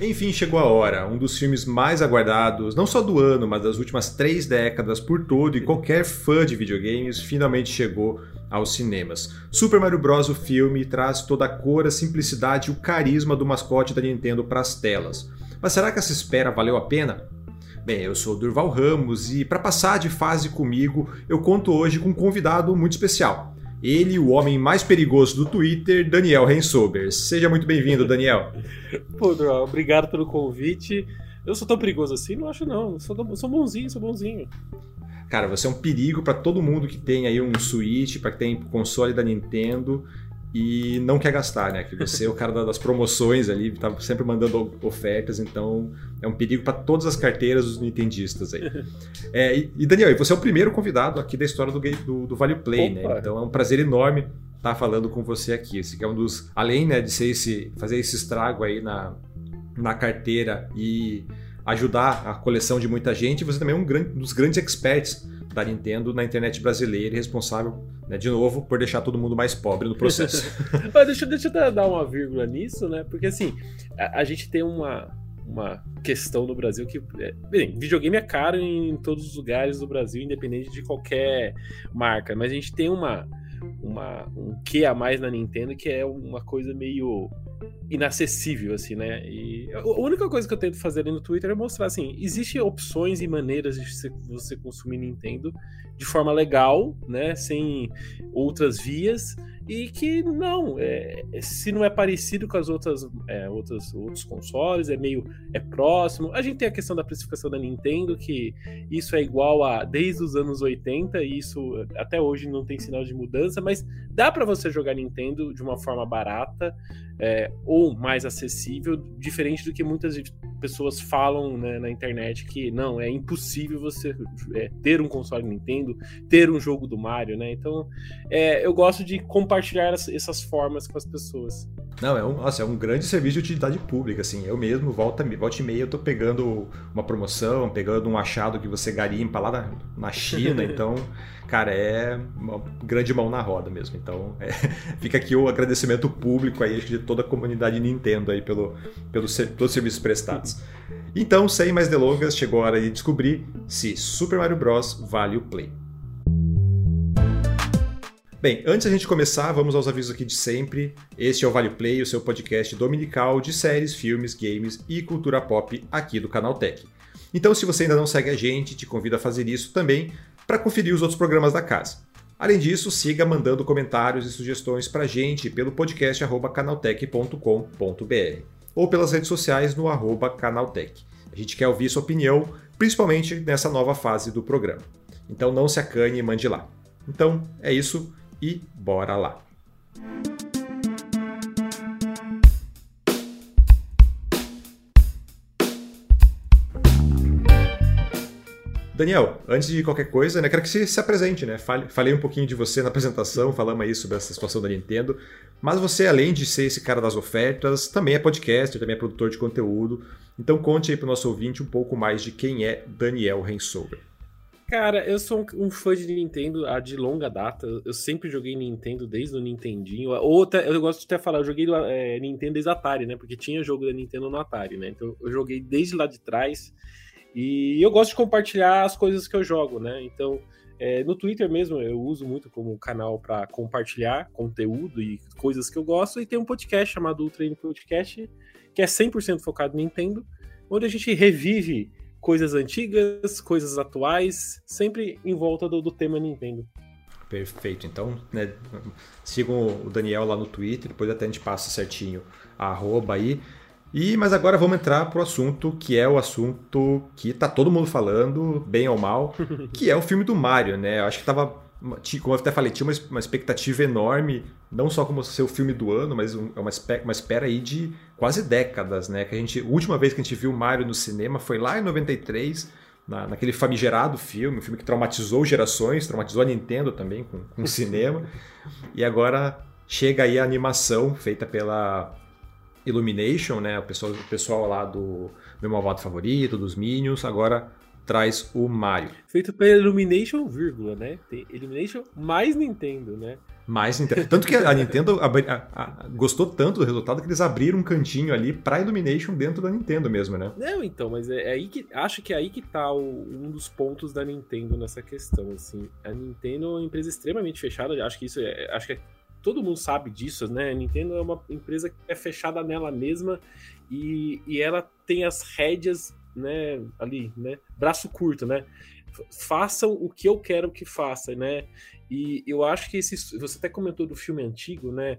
Enfim, chegou a hora. Um dos filmes mais aguardados, não só do ano, mas das últimas três décadas por todo e qualquer fã de videogames finalmente chegou aos cinemas. Super Mario Bros. o filme traz toda a cor, a simplicidade e o carisma do mascote da Nintendo para as telas. Mas será que essa espera valeu a pena? Bem, eu sou Durval Ramos e para passar de fase comigo, eu conto hoje com um convidado muito especial. Ele, o homem mais perigoso do Twitter, Daniel Rensober. Seja muito bem-vindo, Daniel. Pô, obrigado pelo convite. Eu sou tão perigoso assim? Não acho não. Eu sou, sou bonzinho, sou bonzinho. Cara, você é um perigo para todo mundo que tem aí um Switch, para que tem console da Nintendo e não quer gastar, né? Que você é o cara das promoções ali, tá sempre mandando ofertas, então é um perigo para todas as carteiras dos nintendistas aí. É, e, Daniel, você é o primeiro convidado aqui da história do, do, do Vale Play, né? Opa. né? Então é um prazer enorme estar falando com você aqui. Esse que é um dos, além né, de ser esse, fazer esse estrago aí na, na carteira e ajudar a coleção de muita gente, você também é um, grande, um dos grandes experts da Nintendo na internet brasileira e responsável, né, de novo, por deixar todo mundo mais pobre no processo. deixa, deixa eu dar uma vírgula nisso, né? Porque assim, a, a gente tem uma, uma questão no Brasil que. É, bem, videogame é caro em todos os lugares do Brasil, independente de qualquer marca, mas a gente tem uma. Uma, um que a mais na Nintendo que é uma coisa meio inacessível, assim, né? E a única coisa que eu tento fazer ali no Twitter é mostrar, assim, existem opções e maneiras de você consumir Nintendo de forma legal, né? Sem outras vias e que não, é, se não é parecido com as outras, é, outras outros consoles, é meio é próximo. A gente tem a questão da precificação da Nintendo, que isso é igual a desde os anos 80 e isso até hoje não tem sinal de mudança, mas dá para você jogar Nintendo de uma forma barata é, ou mais acessível, diferente do que muitas pessoas falam né, na internet que não é impossível você é, ter um console Nintendo, ter um jogo do Mario, né? Então é, eu gosto de compartilhar essas formas com as pessoas. Não, é um, nossa, é um grande serviço de utilidade pública, assim. Eu mesmo, volta, volta e meia, eu tô pegando uma promoção, pegando um achado que você garimpa lá na, na China, então, cara, é uma grande mão na roda mesmo. Então, é, fica aqui o agradecimento público aí de toda a comunidade Nintendo aí pelo, pelo, pelos serviços prestados. Então, sem mais delongas, chegou a hora de descobrir se Super Mario Bros. vale o play. Bem, antes da gente começar, vamos aos avisos aqui de sempre. Este é o Vale Play, o seu podcast dominical de séries, filmes, games e cultura pop aqui do Canal Tech. Então, se você ainda não segue a gente, te convido a fazer isso também para conferir os outros programas da casa. Além disso, siga mandando comentários e sugestões para a gente pelo podcast canaltech.com.br ou pelas redes sociais no arroba canaltech. A gente quer ouvir sua opinião, principalmente nessa nova fase do programa. Então não se acanhe e mande lá. Então é isso e bora lá! Daniel, antes de qualquer coisa, né, quero que você se apresente, né? Falei um pouquinho de você na apresentação, falamos aí sobre essa situação da Nintendo, mas você, além de ser esse cara das ofertas, também é podcaster, também é produtor de conteúdo. Então conte aí para o nosso ouvinte um pouco mais de quem é Daniel Rensover. Cara, eu sou um, um, fã de Nintendo há de longa data. Eu sempre joguei Nintendo desde o Nintendinho. Ou até, eu gosto de até falar, eu joguei é, Nintendo desde Atari, né? Porque tinha jogo da Nintendo no Atari, né? Então eu joguei desde lá de trás. E eu gosto de compartilhar as coisas que eu jogo, né? Então, é, no Twitter mesmo, eu uso muito como canal para compartilhar conteúdo e coisas que eu gosto. E tem um podcast chamado Ultra N Podcast, que é 100% focado em Nintendo, onde a gente revive coisas antigas, coisas atuais, sempre em volta do, do tema Nintendo. Perfeito. Então, né, sigam o Daniel lá no Twitter, depois até a gente passa certinho a arroba aí. E, mas agora vamos entrar pro assunto que é o assunto que tá todo mundo falando, bem ou mal, que é o filme do Mario, né? Eu acho que tava como eu até falei, tinha uma, expectativa enorme, não só como ser o filme do ano, mas é uma, uma espera aí de quase décadas, né? Que a gente, a última vez que a gente viu Mario no cinema foi lá em 93, na, naquele famigerado filme, um filme que traumatizou gerações, traumatizou a Nintendo também com, com o cinema. e agora chega aí a animação feita pela Illumination, né? O pessoal, o pessoal lá do meu malvado favorito, dos Minions, agora traz o Mario. Feito pela Illumination, vírgula, né? Tem Illumination mais Nintendo, né? Mais Nintendo. Tanto que a Nintendo a, a, a, gostou tanto do resultado que eles abriram um cantinho ali pra Illumination dentro da Nintendo mesmo, né? Não, então, mas é, é aí que. Acho que é aí que tá o, um dos pontos da Nintendo nessa questão, assim. A Nintendo é uma empresa extremamente fechada, acho que isso é. Acho que é, todo mundo sabe disso, né? A Nintendo é uma empresa que é fechada nela mesma e, e ela tem as rédeas, né, ali, né? Braço curto, né? Façam o que eu quero que faça, né? E eu acho que esse. Você até comentou do filme antigo, né?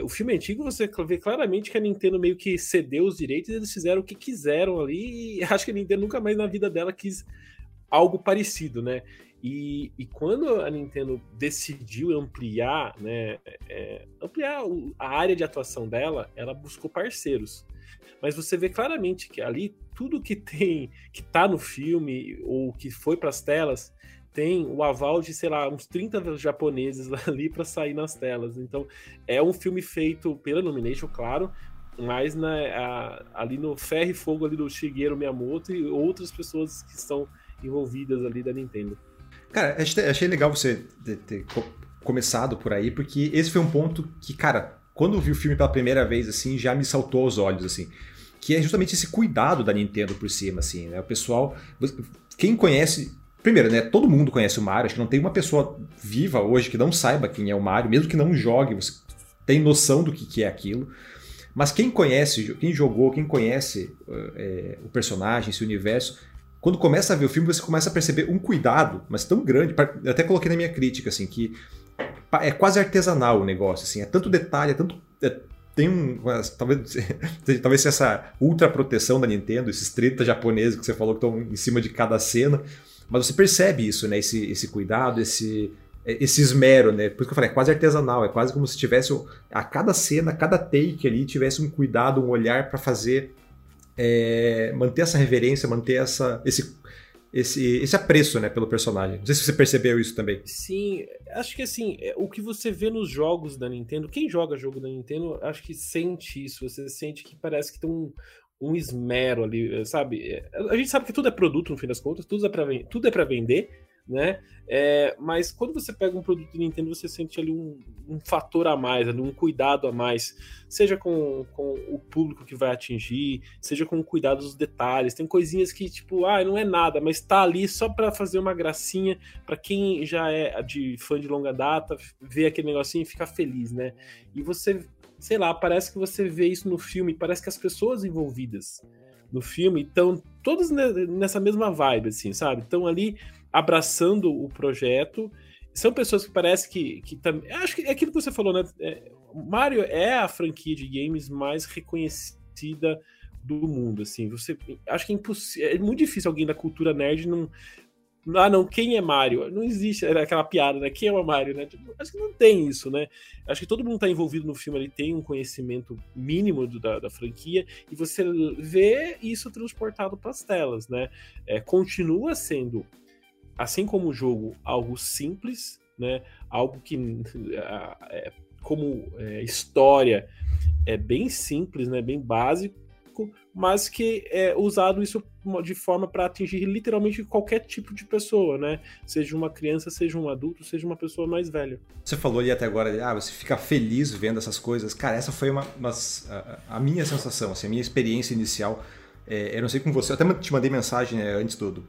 O filme antigo você vê claramente que a Nintendo meio que cedeu os direitos e eles fizeram o que quiseram ali. E acho que a Nintendo nunca mais na vida dela quis algo parecido, né? E, e quando a Nintendo decidiu ampliar, né, é, ampliar a área de atuação dela, ela buscou parceiros. Mas você vê claramente que ali tudo que tem, que tá no filme ou que foi para as telas, tem o aval de, sei lá, uns 30 japoneses ali para sair nas telas. Então, é um filme feito pela Illumination, claro, mas na, a, ali no ferro e fogo ali do Shigeru Miyamoto e outras pessoas que estão envolvidas ali da Nintendo. Cara, achei, legal você ter, ter começado por aí, porque esse foi um ponto que, cara, quando eu vi o filme pela primeira vez, assim, já me saltou aos olhos, assim. Que é justamente esse cuidado da Nintendo por cima, assim, né? O pessoal. Quem conhece Primeiro, né? Todo mundo conhece o Mario. Acho que não tem uma pessoa viva hoje que não saiba quem é o Mario, mesmo que não jogue, você tem noção do que, que é aquilo. Mas quem conhece, quem jogou, quem conhece é, o personagem, esse universo, quando começa a ver o filme, você começa a perceber um cuidado, mas tão grande. Eu até coloquei na minha crítica, assim, que é quase artesanal o negócio, assim, é tanto detalhe, é tanto. É, tem um. Talvez, talvez essa ultra proteção da Nintendo, esses 30 japoneses que você falou que estão em cima de cada cena. Mas você percebe isso, né? Esse, esse cuidado, esse, esse esmero, né? Por isso que eu falei, é quase artesanal, é quase como se tivesse a cada cena, a cada take ali tivesse um cuidado, um olhar para fazer é, manter essa reverência, manter essa, esse, esse, esse apreço né, pelo personagem. Não sei se você percebeu isso também. Sim, acho que assim, é, o que você vê nos jogos da Nintendo, quem joga jogo da Nintendo, acho que sente isso. Você sente que parece que tem um, um esmero ali, sabe? A gente sabe que tudo é produto no fim das contas, tudo é para tudo é para vender, né? É, mas quando você pega um produto de Nintendo, você sente ali um, um fator a mais, ali, um cuidado a mais, seja com, com o público que vai atingir, seja com o cuidado dos detalhes. Tem coisinhas que, tipo, ah, não é nada, mas tá ali só para fazer uma gracinha, para quem já é de fã de longa data, ver aquele negocinho e ficar feliz, né? E você sei lá, parece que você vê isso no filme, parece que as pessoas envolvidas no filme estão todas nessa mesma vibe, assim, sabe? Estão ali abraçando o projeto. São pessoas que parece que, que também. Acho que é aquilo que você falou, né? É, Mario é a franquia de games mais reconhecida do mundo, assim. Você acho que é impossível, é muito difícil alguém da cultura nerd não ah, não, quem é Mario? Não existe aquela piada, né? Quem é o Mario, né? Tipo, acho que não tem isso, né? Acho que todo mundo tá envolvido no filme, ele tem um conhecimento mínimo do, da, da, franquia e você vê isso transportado para as telas, né? É, continua sendo, assim como o jogo, algo simples, né? Algo que, é, como é, história, é bem simples, né? Bem básico mas que é usado isso de forma para atingir literalmente qualquer tipo de pessoa, né? Seja uma criança, seja um adulto, seja uma pessoa mais velha. Você falou ali até agora, ah, você fica feliz vendo essas coisas. Cara, essa foi uma, uma a, a, minha sensação, assim, a minha experiência inicial. É, eu não sei com você, eu até te mandei mensagem né, antes do, do,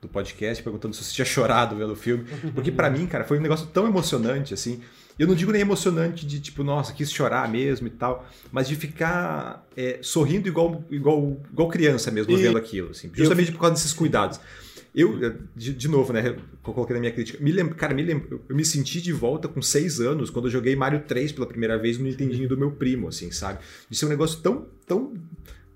do, podcast perguntando se você tinha chorado vendo o filme, porque para mim, cara, foi um negócio tão emocionante, assim. Eu não digo nem emocionante de tipo, nossa, quis chorar mesmo e tal, mas de ficar é, sorrindo igual, igual, igual criança mesmo, e... vendo aquilo, assim, justamente eu... por causa desses cuidados. Eu, de, de novo, né, eu coloquei na minha crítica, me lembro, cara, me lembro, eu me senti de volta com seis anos quando eu joguei Mario 3 pela primeira vez no Nintendinho do meu primo, assim, sabe? De ser um negócio tão, tão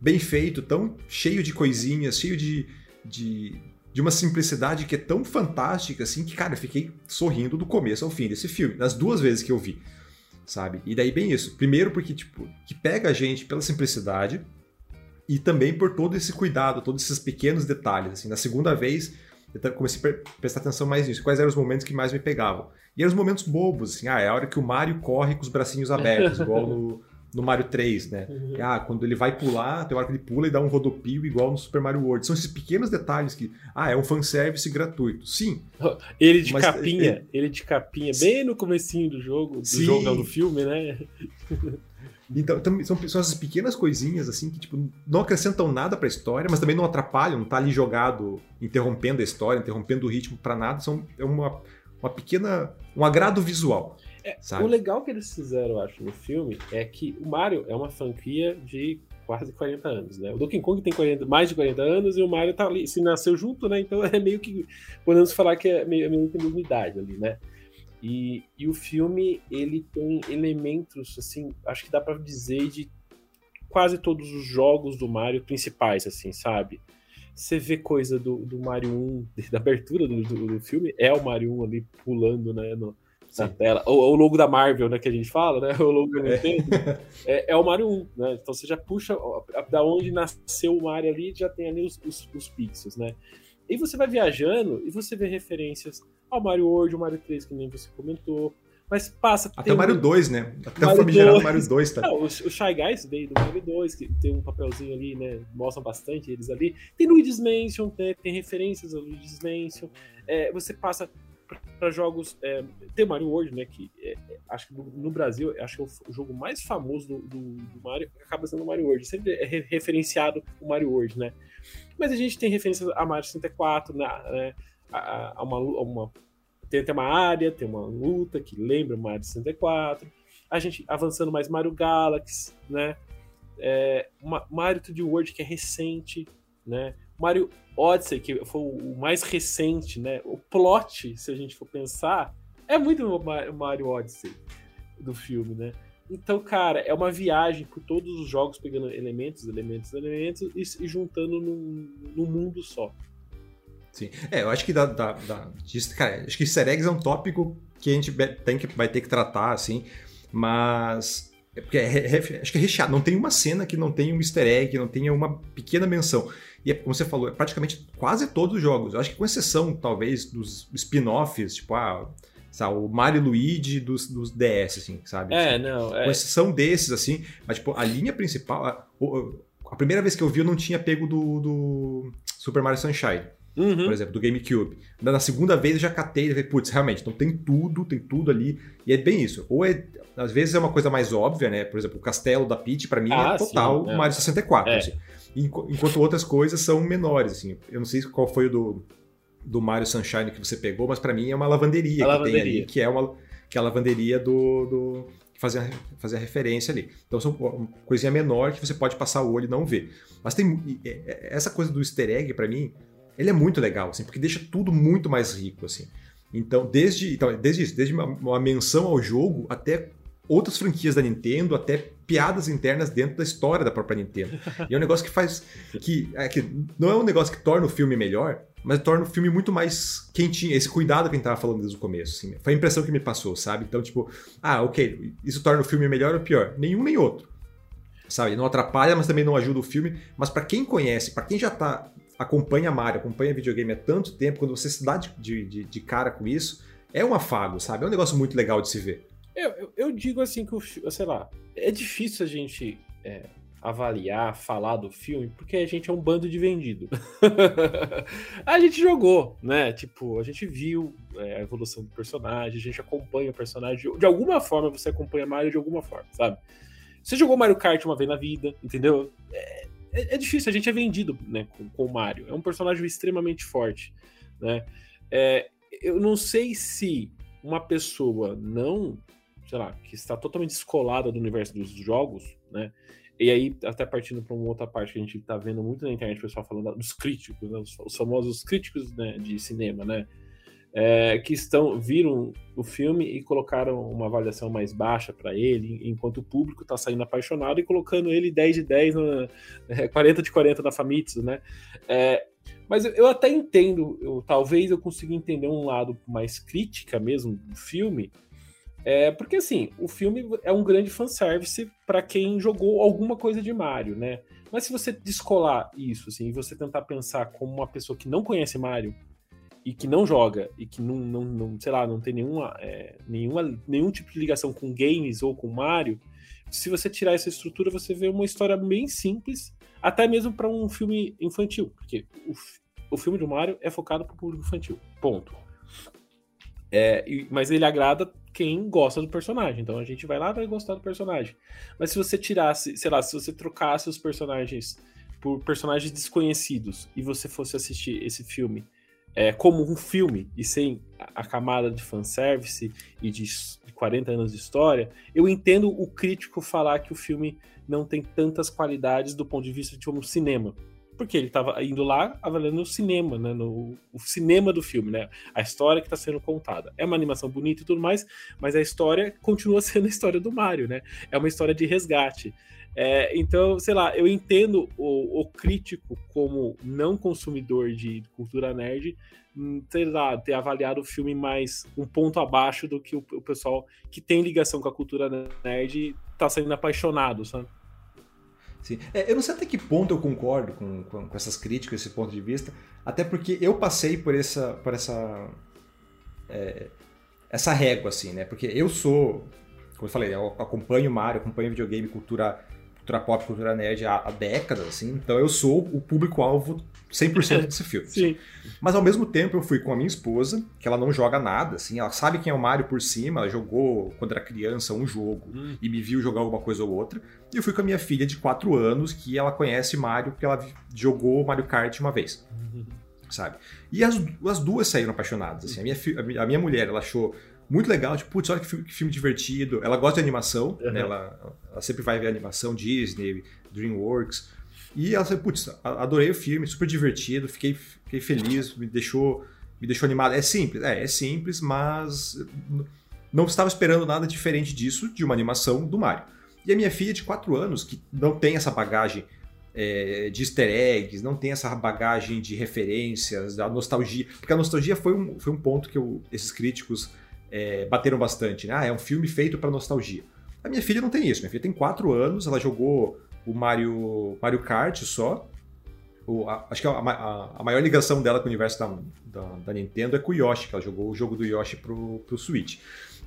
bem feito, tão cheio de coisinhas, cheio de, de, de uma simplicidade que é tão fantástica assim que, cara, eu fiquei sorrindo do começo ao fim desse filme, das duas vezes que eu vi, sabe? E daí bem isso. Primeiro porque, tipo, que pega a gente pela simplicidade e também por todo esse cuidado, todos esses pequenos detalhes, assim. Na segunda vez, eu comecei a prestar atenção mais nisso. Quais eram os momentos que mais me pegavam? E eram os momentos bobos, assim. Ah, é a hora que o Mario corre com os bracinhos abertos, igual no, no Mario 3, né? Uhum. Ah, quando ele vai pular, tem hora que ele pula e dá um rodopio igual no Super Mario World. São esses pequenos detalhes que, ah, é um fanservice gratuito. Sim. Ele de capinha, ele... ele de capinha, bem no comecinho do jogo, do Sim. jogo, do filme, né? Então, são, são essas pequenas coisinhas assim que tipo, não acrescentam nada para a história, mas também não atrapalham, não tá ali jogado, interrompendo a história, interrompendo o ritmo para nada. São é uma, uma pequena. um agrado visual. É, o legal que eles fizeram, eu acho, no filme é que o Mario é uma franquia de quase 40 anos, né? O Donkey Kong tem 40, mais de 40 anos e o Mario tá ali, se nasceu junto, né? Então é meio que podemos falar que é meio, é meio que a mesma idade ali, né? E, e o filme, ele tem elementos, assim, acho que dá para dizer de quase todos os jogos do Mario principais, assim, sabe? Você vê coisa do, do Mario 1, da abertura do, do, do filme, é o Mario 1 ali pulando, né, no, na tela. O, o, logo da Marvel, né, que a gente fala, né? O logo da é. Nintendo. É, é, o Mario 1, né? Então você já puxa da onde nasceu o Mario ali, já tem ali os, os, os pixels, né? E você vai viajando e você vê referências ao Mario World, o Mario 3, que nem você comentou. Mas passa. Até o Mario 2, né? Até Mario o famigerado 2. Mario 2, tá? Não, o, o Shy Guys veio do Mario 2, que tem um papelzinho ali, né? Mostram bastante eles ali. Tem Luigi's Mansion, né? tem referências ao Luigi's Mansion. É, você passa para jogos. É, Mario World, né? Que é, é acho que no, no, Brasil, acho que é o, jogo mais famoso do, do, do, Mario acaba sendo o Mario World. Sempre é referenciado o Mario World, né? Mas a gente tem referências a Mario 64, né? A, a uma, uma tem até uma área, tem uma luta que lembra Mario 64. A gente avançando mais Mario Galaxy, né? É, Mario 3D World que é recente, né? Mario Odyssey que foi o mais recente, né? O plot, se a gente for pensar, é muito o Mario Odyssey do filme, né? Então, cara, é uma viagem por todos os jogos, pegando elementos, elementos, elementos e, e juntando num, num mundo só. Sim. É, eu acho que da, da, da cara, acho que easter eggs é um tópico que a gente tem que, vai ter que tratar, assim, mas. É porque é, acho que é recheado. Não tem uma cena que não tenha um easter egg, não tenha uma pequena menção. E é, como você falou, é praticamente quase todos os jogos. Eu acho que com exceção, talvez, dos spin-offs, tipo, ah, sabe, o Mario Luigi dos, dos DS, assim, sabe? É, não. É... Com exceção desses, assim, mas, tipo, a linha principal. A, a primeira vez que eu vi, eu não tinha pego do, do Super Mario Sunshine. Uhum. Por exemplo, do GameCube. Na segunda vez eu já catei e falei, putz, realmente, então tem tudo, tem tudo ali. E é bem isso. Ou é, às vezes é uma coisa mais óbvia, né? Por exemplo, o castelo da Peach, para mim, é ah, é total sim, é. Mario 64. É. Assim. Enquanto outras coisas são menores, assim. Eu não sei qual foi o do, do Mario Sunshine que você pegou, mas para mim é uma lavanderia a que lavanderia. tem ali, que é uma que é a lavanderia do, do fazer, fazer a referência ali. Então são uma coisinha menor que você pode passar o olho e não ver. Mas tem essa coisa do easter egg para mim, ele é muito legal, assim, porque deixa tudo muito mais rico, assim. Então, desde, então, desde isso, desde uma, uma menção ao jogo até outras franquias da Nintendo, até piadas internas dentro da história da própria Nintendo. E é um negócio que faz. que, é, que não é um negócio que torna o filme melhor, mas torna o filme muito mais quentinho. Esse cuidado que a gente tava falando desde o começo. Assim, foi a impressão que me passou, sabe? Então, tipo, ah, ok, isso torna o filme melhor ou pior? Nenhum nem outro. Sabe? Não atrapalha, mas também não ajuda o filme. Mas para quem conhece, para quem já tá acompanha Mario, acompanha videogame há tanto tempo, quando você se dá de, de, de cara com isso, é um afago, sabe? É um negócio muito legal de se ver. Eu, eu, eu digo assim que, o, sei lá, é difícil a gente é, avaliar, falar do filme, porque a gente é um bando de vendido. a gente jogou, né? Tipo, a gente viu é, a evolução do personagem, a gente acompanha o personagem. De alguma forma você acompanha Mario de alguma forma, sabe? Você jogou Mario Kart uma vez na vida, entendeu? É, é, é, difícil, a gente é vendido né, com, com, o Mario. É um personagem extremamente forte. Né? É, eu não sei se uma pessoa não, sei lá, que está totalmente descolada do universo dos jogos, né? E aí, até partindo para uma outra parte que a gente está vendo muito na internet, o pessoal falando dos críticos, né? os, os famosos críticos né, de cinema, né? É, que estão viram o filme e colocaram uma avaliação mais baixa para ele, enquanto o público está saindo apaixonado e colocando ele 10 de 10, na, é, 40 de 40 na Famitsu, né? É, mas eu, eu, até entendo, eu, talvez eu consiga entender um lado mais crítica mesmo do filme, é, porque assim, o filme é um grande fanservice para quem jogou alguma coisa de Mario, né? Mas se você descolar isso, assim, e você tentar pensar como uma pessoa que não conhece Mario, e que não joga e que não, não, não sei lá, não tem nenhuma, é, nenhuma, nenhum tipo de ligação com games ou com Mario, se você tirar essa estrutura, você vê uma história bem simples, até mesmo para um filme infantil, porque o, o filme do Mario é focado para o público infantil. Ponto. É, mas ele agrada quem gosta do personagem. Então a gente vai lá e vai gostar do personagem. Mas se você tirasse, sei lá, se você trocasse os personagens por personagens desconhecidos e você fosse assistir esse filme é, como um filme e sem a camada de fanservice e de 40 anos de história, eu entendo o crítico falar que o filme não tem tantas qualidades do ponto de vista de um cinema porque ele estava indo lá avaliando o cinema, né, no, o cinema do filme, né, a história que está sendo contada. É uma animação bonita e tudo mais, mas a história continua sendo a história do Mario, né? É uma história de resgate. É, então, sei lá, eu entendo o, o, crítico como não consumidor de cultura nerd, hum, sei lá, ter avaliado o filme mais um ponto abaixo do que o, o pessoal que tem ligação com a cultura nerd está sendo apaixonado, sabe? Sim. É, eu não sei até que ponto eu concordo com, com, com, essas críticas, esse ponto de vista, até porque eu passei por essa, por essa, é, essa régua, assim, né? Porque eu sou, como eu falei, eu acompanho Mario, acompanho videogame, cultura cultura pop, cultura nerd há, há décadas, assim, então eu sou o público-alvo 100% desse filme. Sim. Mas ao mesmo tempo eu fui com a minha esposa, que ela não joga nada, assim, ela sabe quem é o Mario por cima, ela jogou quando era criança um jogo hum. e me viu jogar alguma coisa ou outra. E eu fui com a minha filha de 4 anos, que ela conhece Mario porque ela jogou Mario Kart uma vez. Uhum. Sabe? E as, as duas saíram apaixonadas. Assim. A, minha, a minha mulher, ela achou muito legal, tipo, putz, olha que filme, que filme divertido. Ela gosta de animação, uhum. né? ela, ela, sempre vai ver animação Disney, DreamWorks. E ela falou, putz, adorei o filme, super divertido, fiquei, fiquei feliz, me deixou, me deixou animado. É simples, é, é simples, mas não estava esperando nada diferente disso de uma animação do Mario. E a minha filha de 4 anos, que não tem essa bagagem é, de easter eggs, não tem essa bagagem de referências, da nostalgia. Porque a nostalgia foi um, foi um ponto que eu, esses críticos é, bateram bastante, né? Ah, é um filme feito para nostalgia. A minha filha não tem isso. Minha filha tem 4 anos, ela jogou o Mario, Mario Kart só. O, a, acho que a, a, a, maior ligação dela com o universo da, da, da, Nintendo é com o Yoshi, que ela jogou o jogo do Yoshi pro, pro Switch.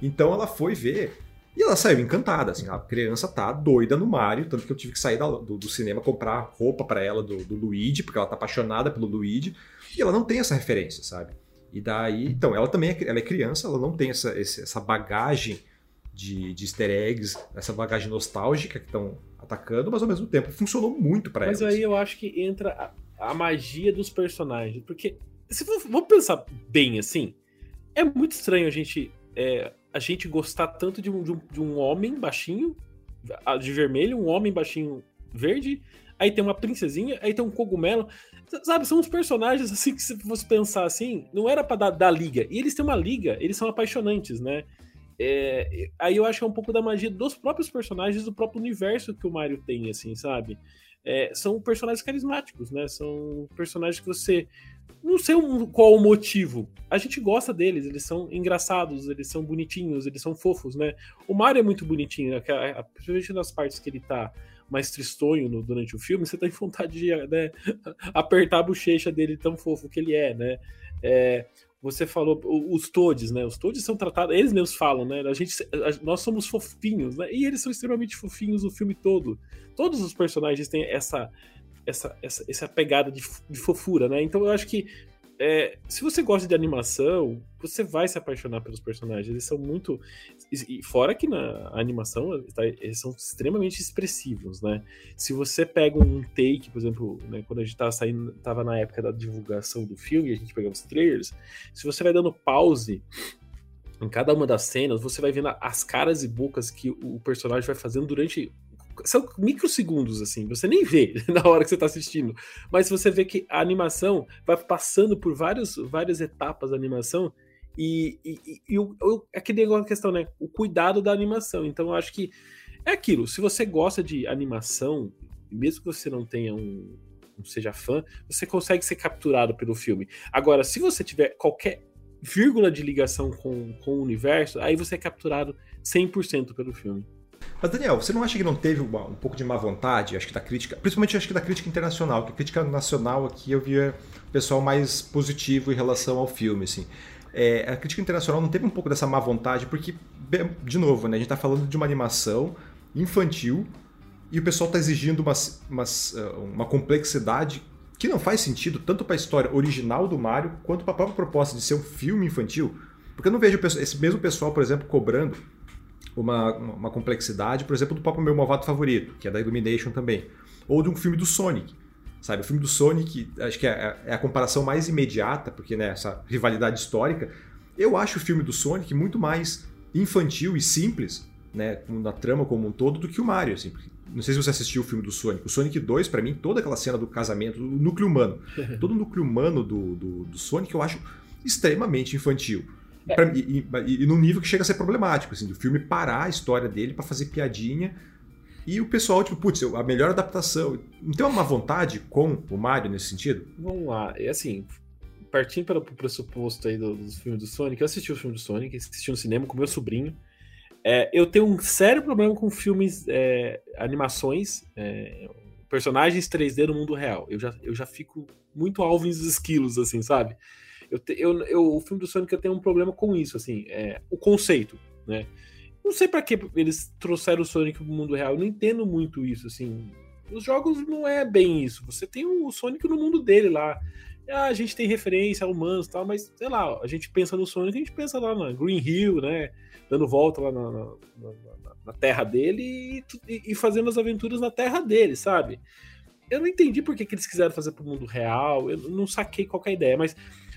Então ela foi ver e ela saiu encantada, assim, a criança tá doida no Mario, tanto que eu tive que sair da, do, do, cinema comprar roupa para ela do, do Luigi, porque ela tá apaixonada pelo Luigi, e ela não tem essa referência, sabe? E daí, então, ela também é, ela é criança, ela não tem essa, essa bagagem de, de easter eggs, essa bagagem nostálgica que estão atacando, mas ao mesmo tempo funcionou muito para ela. Mas aí eu acho que entra a, a magia dos personagens, porque se for, vamos pensar bem assim, é muito estranho a gente é, a gente gostar tanto de um, de um, de um homem baixinho de vermelho, um homem baixinho verde, aí tem uma princesinha, aí tem um cogumelo. Sabe, são uns personagens assim que se fosse pensar assim, não era para dar, dar liga. E eles têm uma liga, eles são apaixonantes, né? É, aí eu acho que é um pouco da magia dos próprios personagens, do próprio universo que o Mario tem, assim, sabe? É, são personagens carismáticos, né? São personagens que você. Não sei qual o motivo. A gente gosta deles, eles são engraçados, eles são bonitinhos, eles são fofos, né? O Mario é muito bonitinho, principalmente nas partes que ele tá mais tristonho no, durante o filme, você tem tá vontade de né, apertar a bochecha dele tão fofo que ele é, né? É, você falou os toads, né? Os toads são tratados, eles mesmos falam, né? A gente, nós somos fofinhos, né? E eles são extremamente fofinhos o filme todo. Todos os personagens têm essa essa, essa, essa pegada de, de fofura, né? Então eu acho que é, se você gosta de animação, você vai se apaixonar pelos personagens. Eles são muito. E fora que na animação tá, eles são extremamente expressivos, né? Se você pega um take, por exemplo, né, quando a gente tava saindo, tava na época da divulgação do filme, a gente pegava os trailers, se você vai dando pause em cada uma das cenas, você vai vendo as caras e bocas que o personagem vai fazendo durante são microsegundos, assim, você nem vê na hora que você está assistindo, mas você vê que a animação vai passando por vários, várias etapas da animação e, e, e o, o, aquele negócio da questão, né? O cuidado da animação. Então eu acho que é aquilo. Se você gosta de animação, mesmo que você não tenha um, não seja fã, você consegue ser capturado pelo filme. Agora, se você tiver qualquer vírgula de ligação com, com o universo, aí você é capturado 100% pelo filme. Mas, Daniel, você não acha que não teve uma, um pouco de má vontade, acho que da crítica, principalmente acho que da crítica internacional, que a crítica nacional aqui eu via o pessoal mais positivo em relação ao filme, assim. É, a crítica internacional não teve um pouco dessa má vontade, porque, de novo, né, a gente está falando de uma animação infantil e o pessoal está exigindo uma, uma, uma complexidade que não faz sentido tanto para a história original do Mario quanto para a própria proposta de ser um filme infantil. Porque eu não vejo esse mesmo pessoal, por exemplo, cobrando uma, uma complexidade, por exemplo, do próprio meu malvado favorito, que é da Illumination também. Ou de um filme do Sonic. Sabe, o filme do Sonic, acho que é, é a comparação mais imediata, porque né, essa rivalidade histórica. Eu acho o filme do Sonic muito mais infantil e simples, né, na trama como um todo, do que o Mario. Assim. Não sei se você assistiu o filme do Sonic. O Sonic 2, para mim, toda aquela cena do casamento, do núcleo humano, todo o núcleo humano do, do, do Sonic eu acho extremamente infantil. Pra, e, e, e num nível que chega a ser problemático, assim, do filme parar a história dele para fazer piadinha. E o pessoal, tipo, putz, a melhor adaptação. Não tem uma vontade com o Mario nesse sentido? Vamos lá, é assim, partindo para o pressuposto aí dos do filmes do Sonic, eu assisti o filme do Sonic, assisti no cinema com meu sobrinho. É, eu tenho um sério problema com filmes, é, animações, é, personagens 3D no mundo real. Eu já, eu já fico muito alvos dos esquilos, assim, sabe? Eu, eu, eu, o filme do Sonic eu tenho um problema com isso, assim, é, o conceito, né? Não sei para que eles trouxeram o Sonic pro mundo real, eu não entendo muito isso, assim. Os jogos não é bem isso. Você tem o Sonic no mundo dele lá. Ah, a gente tem referência a humanos e tal, mas sei lá, a gente pensa no Sonic, a gente pensa lá na Green Hill, né? Dando volta lá na, na, na, na terra dele e, e, fazendo as aventuras na terra dele, sabe? Eu não entendi por que, eles quiseram fazer pro mundo real, eu não saquei qual é ideia, mas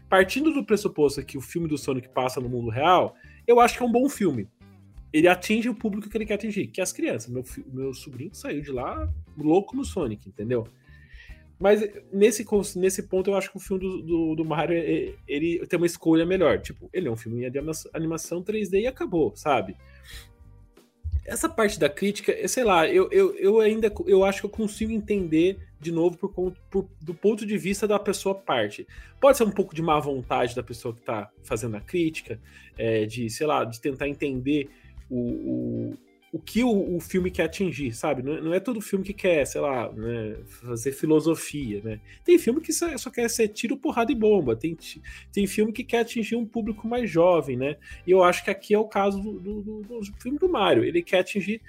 partindo do pressuposto que o filme do Sonic passa no mundo real, eu acho que é um bom filme. Ele atinge o público que ele quer atingir, que é as crianças. Meu, meu sobrinho saiu de lá louco no Sonic, entendeu? Mas nesse, nesse ponto eu acho que o filme do, do, do, Mario ele tem uma escolha melhor. Tipo, ele é um filme de animação 3D e acabou, sabe? essa parte da crítica, sei lá, eu, eu, eu ainda eu acho que eu consigo entender de novo por, por, do ponto de vista da pessoa parte. Pode ser um pouco de má vontade da pessoa que está fazendo a crítica, é, de, sei lá, de tentar entender o, o que o, o, filme quer atingir, sabe? Não, não, é todo filme que quer, sei lá, né, fazer filosofia, né? Tem filme que só, só, quer ser tiro, porrada e bomba. Tem, tem filme que quer atingir um público mais jovem, né? E eu acho que aqui é o caso do, do, do, do filme do Mario. Ele quer atingir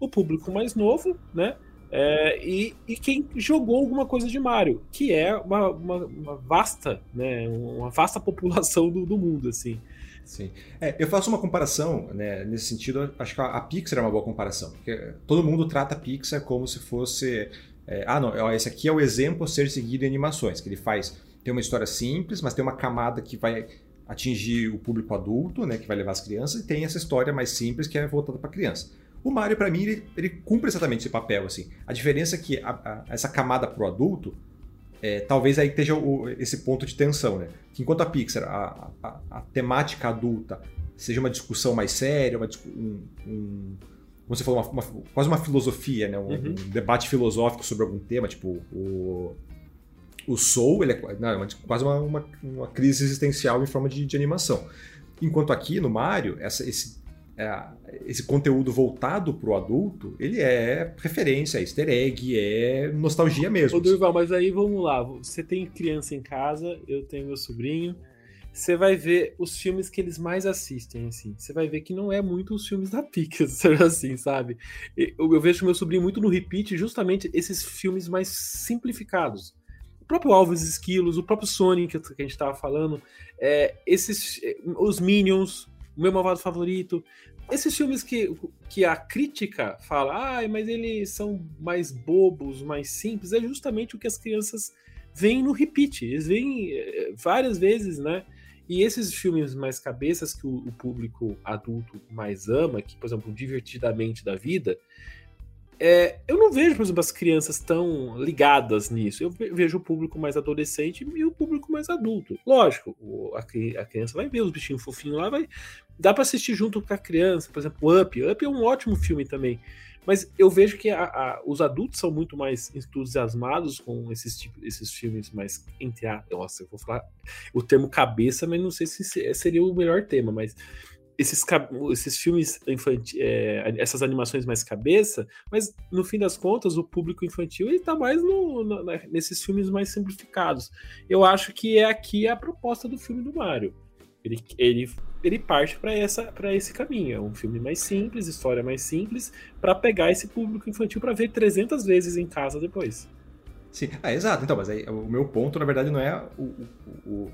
o público mais novo, né? É, e, e, quem jogou alguma coisa de Mario, que é uma, uma, uma vasta, né, uma vasta população do, do mundo, assim. Sim. É, eu faço uma comparação, né, nesse sentido, acho que a Pixar é uma boa comparação, porque todo mundo trata a Pixar como se fosse. É, ah, não, esse aqui é o exemplo a ser seguido em animações, que ele faz. Tem uma história simples, mas tem uma camada que vai atingir o público adulto, né, que vai levar as crianças, e tem essa história mais simples que é voltada para criança. O Mario, para mim, ele, ele, cumpre exatamente esse papel. Assim. A diferença é que a, a, essa camada pro adulto é, talvez aí esteja o, esse ponto de tensão, né? Que enquanto a Pixar, a, a, a temática adulta seja uma discussão mais séria, uma, um, um, como você falou, uma, uma, quase uma filosofia, né? Um, uhum. um, debate filosófico sobre algum tema, tipo o, o Soul, ele é, não, é uma, quase uma, uma, crise existencial em forma de, de animação. Enquanto aqui no Mario, essa, esse esse conteúdo voltado para o adulto, ele é referência, é easter egg, é nostalgia mesmo. Ô, Durval, mas aí vamos lá. Você tem criança em casa, eu tenho meu sobrinho. Você vai ver os filmes que eles mais assistem, assim. Você vai ver que não é muito os filmes da Pixar, assim, sabe? Eu, eu vejo meu sobrinho muito no repeat justamente esses filmes mais simplificados. O próprio Alves Esquilos, o próprio Sonic que a gente estava falando, é, esses, os Minions, meu malvado favorito. Esses filmes que, que a crítica fala, ah, mas eles são mais bobos, mais simples, é justamente o que as crianças veem no repeat. Eles veem eh, várias vezes, né? E esses filmes mais cabeças que o, o público adulto mais ama, que, por exemplo, Divertidamente da Vida, é, eu não vejo, por exemplo, as crianças tão ligadas nisso. Eu vejo o público mais adolescente e o público mais adulto. Lógico, a, criança vai ver os bichinhos fofinhos lá, vai. Dá para assistir junto com a criança, por exemplo, Up. Up é um ótimo filme também. Mas eu vejo que a, a, os adultos são muito mais entusiasmados com esses, tipo, esses filmes mais entre a. Nossa, eu vou falar o termo cabeça, mas não sei se seria o melhor tema, mas esses, esses filmes infantis, é, essas animações mais cabeça, mas no fim das contas o público infantil ele tá mais no, no, nesses filmes mais simplificados. Eu acho que é aqui a proposta do filme do Mario. Ele, ele, ele parte para esse caminho. É um filme mais simples, história mais simples, para pegar esse público infantil para ver 300 vezes em casa depois. Sim, ah, exato. Então, mas aí o meu ponto, na verdade, não é o, o, o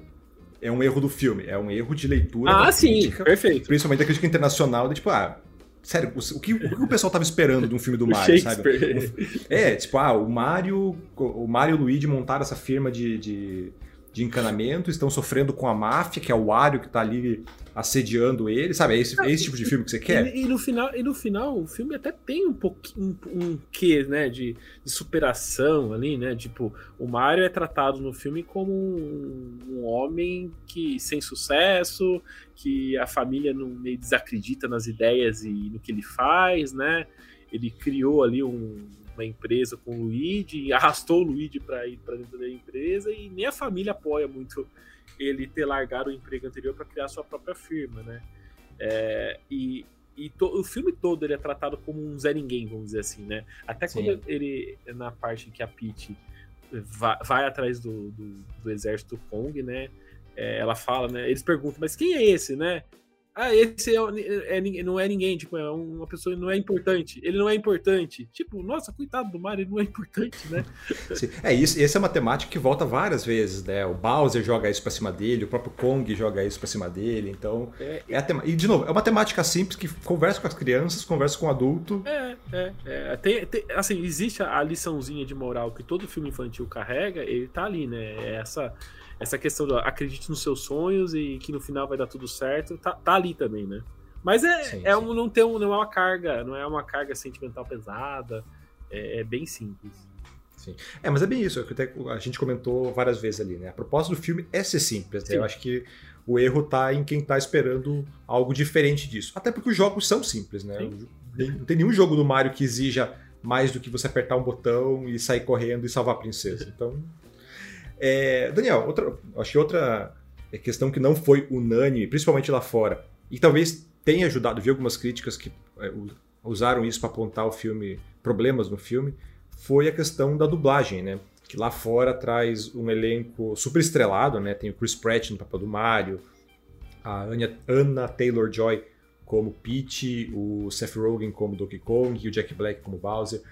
é um erro do filme, é um erro de leitura. Ah, sim, crítica, perfeito. Principalmente da crítica internacional, de tipo, ah, sério, o, que, o que o pessoal tava esperando de um filme do Mario, sabe? É, tipo, ah, o Mario, o Mario e o Luigi montaram essa firma de, de de encanamento, estão sofrendo com a máfia, que é o Wario que tá ali assediando ele, sabe? É esse, é esse tipo de filme que você quer? E, e, no, final, e no final, o filme até tem um pouquinho, um, um quê, né, de, de, superação ali, né? Tipo, o Mario é tratado no filme como um, um homem que sem sucesso, que a família não meio desacredita nas ideias e no que ele faz, né? Ele criou ali um, uma empresa com o Luigi, arrastou o Luigi para ir para dentro da empresa e nem a família apoia muito ele ter largado o emprego anterior para criar sua própria firma, né? É, e e to, o filme todo ele é tratado como um Zé Ninguém, vamos dizer assim, né? Até Sim. quando ele, na parte que a Peach vai, vai atrás do, do, do, exército Kong, né? É, ela fala, né? Eles perguntam, mas quem é esse, né? Ah, esse é, é, não é ninguém, tipo, é uma pessoa que não é importante. Ele não é importante. Tipo, nossa, coitado do Mario, ele não é importante, né? Sim. É, isso, essa é uma temática que volta várias vezes, né? O Bowser joga isso pra cima dele, o próprio Kong joga isso pra cima dele, então... É, é tema... E, de novo, é uma temática simples que conversa com as crianças, conversa com o adulto. É, é, é. Tem, tem, assim, existe a liçãozinha de moral que todo filme infantil carrega, ele tá ali, né? É essa essa questão do acredite nos seus sonhos e que no final vai dar tudo certo, tá, tá ali também, né? Mas é, sim, é Um, não, tem um, não é uma carga, não é uma carga sentimental pesada, é, é bem simples. Sim. É, mas é bem isso, é a gente comentou várias vezes ali, né? A proposta do filme é ser simples, né? Eu acho que o erro tá em quem tá esperando algo diferente disso. Até porque os jogos são simples, né? Não tem nenhum jogo do Mario que exija mais do que você apertar um botão e sair correndo e salvar a princesa. Então, é, Daniel, outra, acho que outra questão que não foi unânime, principalmente lá fora, e talvez tenha ajudado, vi algumas críticas que é, usaram isso para apontar o filme, problemas no filme, foi a questão da dublagem, né? Que lá fora traz um elenco super estrelado, né? Tem o Chris Pratt no papel do Mario, a Anna Taylor-Joy como Peach, o Seth Rogen como Donkey Kong o Jack Black como Bowser.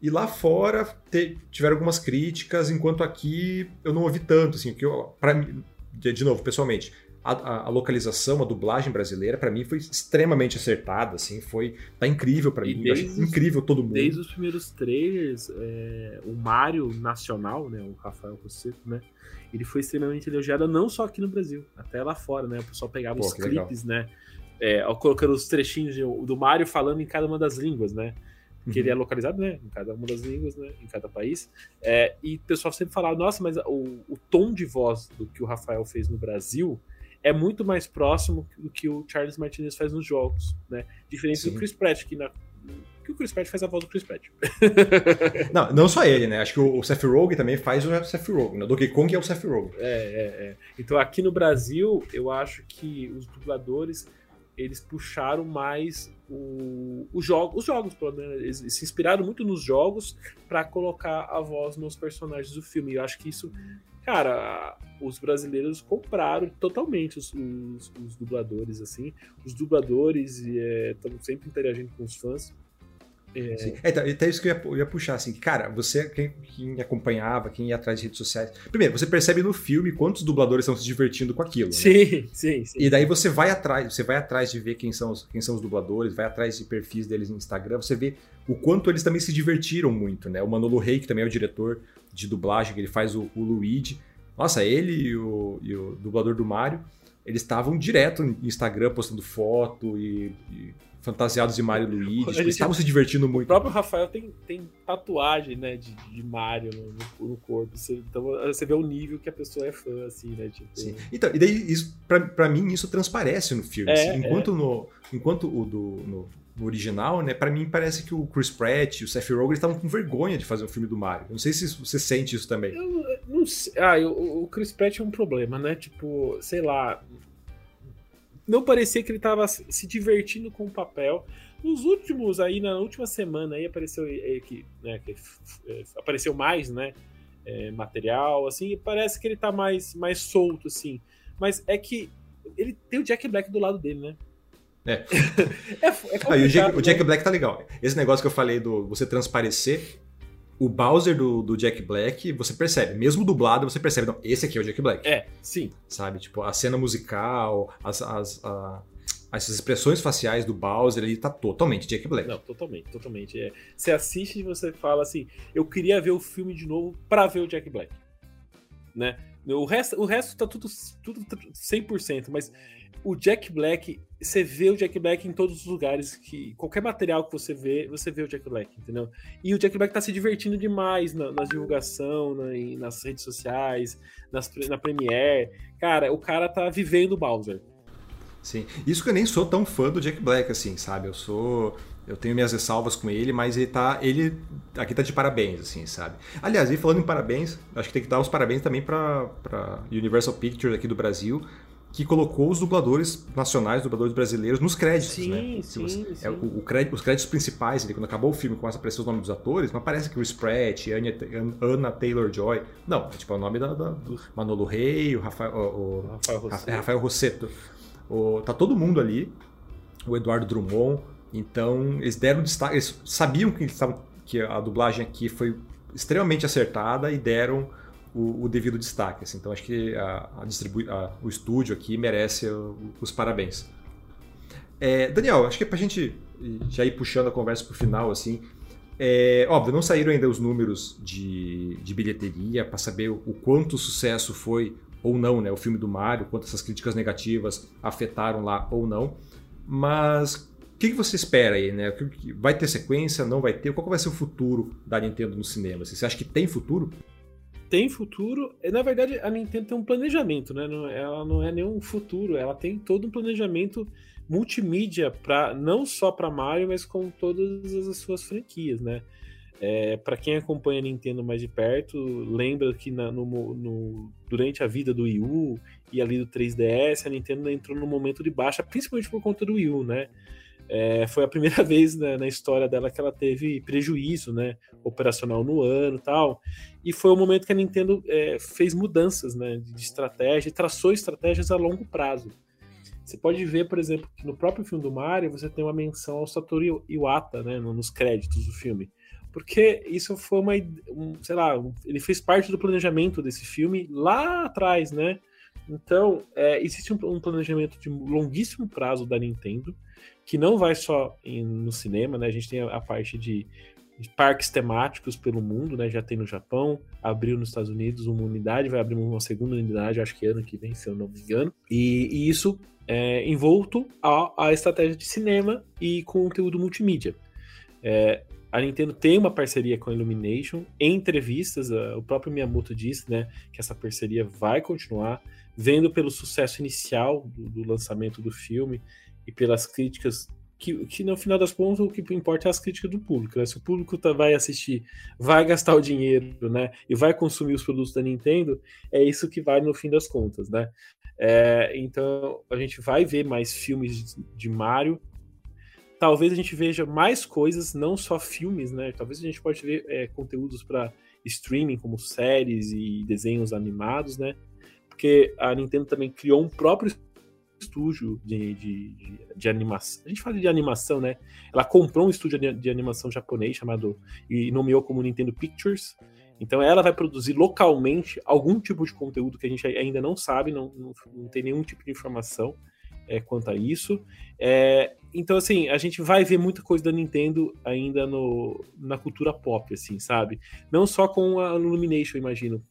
E lá fora te, tiveram algumas críticas, enquanto aqui eu não ouvi tanto, assim, que para mim, de, novo, pessoalmente, a, a, localização, a dublagem brasileira, para mim foi extremamente acertada, assim, foi tá incrível para mim, os, incrível todo mundo. Desde os primeiros trailers, é, o Mario nacional, né, o Rafael Rosseto, né, ele foi extremamente elogiado não só aqui no Brasil, até lá fora, né, o pessoal pegava Pô, os clipes, legal. né, é, colocando os trechinhos do Mario falando em cada uma das línguas, né que ele é uhum. localizado, né, em cada uma das línguas, né, em cada país. É, e o pessoal sempre falava, nossa, mas o, o, tom de voz do que o Rafael fez no Brasil é muito mais próximo do que o Charles Martinez faz nos jogos, né? Diferente Sim. do Chris Pratt, que na que o Chris Pratt faz a voz do Chris Pratt. não, não só ele, né? Acho que o Seth Rogen também faz o Seth Rogen. Né? O Donkey Kong é o Seth Rogen. É, é, é. Então aqui no Brasil, eu acho que os dubladores eles puxaram mais o, o jogo, os jogos, né? eles se inspiraram muito nos jogos para colocar a voz nos personagens do filme. E eu acho que isso, cara, os brasileiros compraram totalmente os, os, os dubladores, assim. Os dubladores estão é, sempre interagindo com os fãs. É... É, então, até isso que eu ia, eu ia, puxar, assim, cara, você, quem, quem, acompanhava, quem ia atrás de redes sociais. Primeiro, você percebe no filme quantos dubladores estão se divertindo com aquilo. Sim, né? sim, sim. E daí você vai atrás, você vai atrás de ver quem são, os, quem são os dubladores, vai atrás de perfis deles no Instagram, você vê o quanto eles também se divertiram muito, né? O Manolo Rey, que também é o diretor de dublagem, que ele faz o, o Luigi. Nossa, ele e o, e o dublador do Mario, eles estavam direto no Instagram postando foto e, e fantasiados de Mario e Luigi. Tipo, eles estavam se divertindo muito. O próprio Rafael tem, tem tatuagem, né, de, de Mario no, no, corpo. Você, então você vê o nível que a pessoa é fã, assim, né? Tipo... Sim. Então, e daí, isso, pra, pra mim, isso transparece no filme. É, assim, enquanto, é. no, enquanto o do, no, no original, né, para mim parece que o Chris Pratt e o Seth Rogen estavam com vergonha de fazer um filme do Mario. Não sei se você sente isso também. Eu, não sei. Ah, eu, o Chris Pratt é um problema, né? Tipo, sei lá, não parecia que ele estava se divertindo com o papel. Nos últimos aí, na última semana aí apareceu que, né, que é, apareceu mais, né, é, material, assim, e parece que ele está mais mais solto, assim. Mas é que ele tem o Jack Black do lado dele, né? É. é, é ah, o, Jack, o, Jack, né? Black tá legal. Esse negócio que eu falei do você transparecer, o Bowser do, do, Jack Black, você percebe. Mesmo dublado, você percebe. Não, esse aqui é o Jack Black. É, sim. Sabe? Tipo, a cena musical, as, as, a, essas expressões faciais do Bowser, ele tá totalmente Jack Black. Não, totalmente, totalmente. É. Você assiste e você fala assim, eu queria ver o filme de novo para ver o Jack Black. Né? O resto, o resto tá tudo, tudo 100%, mas o Jack Black, você vê o Jack Black em todos os lugares, que qualquer material que você vê, você vê o Jack Black, entendeu? E o Jack Black tá se divertindo demais na, na divulgação, na, nas redes sociais, nas, na Premiere. Cara, o cara tá vivendo o Bowser. Sim. Isso que eu nem sou tão fã do Jack Black, assim, sabe? Eu sou. Eu tenho minhas ressalvas com ele, mas ele tá. Ele aqui tá de parabéns, assim, sabe? Aliás, e falando em parabéns, acho que tem que dar os parabéns também pra, pra Universal Pictures aqui do Brasil, que colocou os dubladores nacionais, dubladores brasileiros, nos créditos, sim, né? Sim, você, sim. É, o, o crédito, os créditos principais, ali, quando acabou o filme, começa a aparecer os nomes dos atores, não aparece o Pratt, Anna Taylor-Joy. Não, é tipo é o nome da, da, do Manolo Rey, o Rafael, o, o Rafael, Rosseto. Rafael Rosseto. O, tá todo mundo ali, o Eduardo Drummond. Então, eles deram destaque, eles sabiam que, eles tavam, que a dublagem aqui foi extremamente acertada e deram o, o devido destaque. Assim. Então, acho que a, a o estúdio aqui merece os parabéns. É, Daniel, acho que para a gente já ir puxando a conversa para o final, assim, é, óbvio, não saíram ainda os números de, de bilheteria para saber o, o quanto sucesso foi ou não, né? O filme do Mario, quanto essas críticas negativas afetaram lá ou não. Mas o que, você espera aí, né? Vai ter sequência? Não vai ter? Qual vai ser o futuro da Nintendo no cinema? Você acha que tem futuro? Tem futuro. Na verdade, a Nintendo tem um planejamento, né? Ela não é nenhum futuro, ela tem todo um planejamento multimídia para não só para Mario, mas com todas as suas franquias, né? É, para quem acompanha a Nintendo mais de perto, lembra que na, no, no, durante a vida do Wii U e ali do 3DS, a Nintendo entrou num momento de baixa, principalmente por conta do Wii U, né? É, foi a primeira vez na, na, história dela que ela teve prejuízo, né, operacional no ano, tal. E foi o momento que a Nintendo é, fez mudanças, né, de estratégia e traçou estratégias a longo prazo. Você pode ver, por exemplo, que no próprio filme do Mario você tem uma menção ao Satoru Iwata, né, nos créditos do filme porque isso foi uma, um, sei lá, ele fez parte do planejamento desse filme lá atrás, né? Então, é, existe um, um, planejamento de longuíssimo prazo da Nintendo, que não vai só em, no cinema, né? A gente tem a, a parte de, de, parques temáticos pelo mundo, né? Já tem no Japão, abriu nos Estados Unidos uma unidade, vai abrir uma segunda unidade, acho que ano que vem, se eu não me engano. E, e isso é envolto à, estratégia de cinema e conteúdo multimídia. É, a Nintendo tem uma parceria com a Illumination. Em entrevistas, o próprio Miyamoto disse né, que essa parceria vai continuar, vendo pelo sucesso inicial do, do lançamento do filme e pelas críticas que, que, no final das contas o que importa é as críticas do público. Né? Se o público tá, vai assistir, vai gastar o dinheiro, né, e vai consumir os produtos da Nintendo, é isso que vai no fim das contas, né? É, então a gente vai ver mais filmes de, de Mario talvez a gente veja mais coisas, não só filmes, né? Talvez a gente pode ver é, conteúdos para streaming, como séries e desenhos animados, né? Porque a Nintendo também criou um próprio estúdio de, de, de, animação. A gente fala de animação, né? Ela comprou um estúdio de, de, animação japonês chamado e nomeou como Nintendo Pictures. Então ela vai produzir localmente algum tipo de conteúdo que a gente ainda não sabe, não, não, não tem nenhum tipo de informação é, quanto a isso. É, então, assim, a gente vai ver muita coisa da Nintendo ainda no, na cultura pop, assim, sabe? Não só com a Illumination, imagino.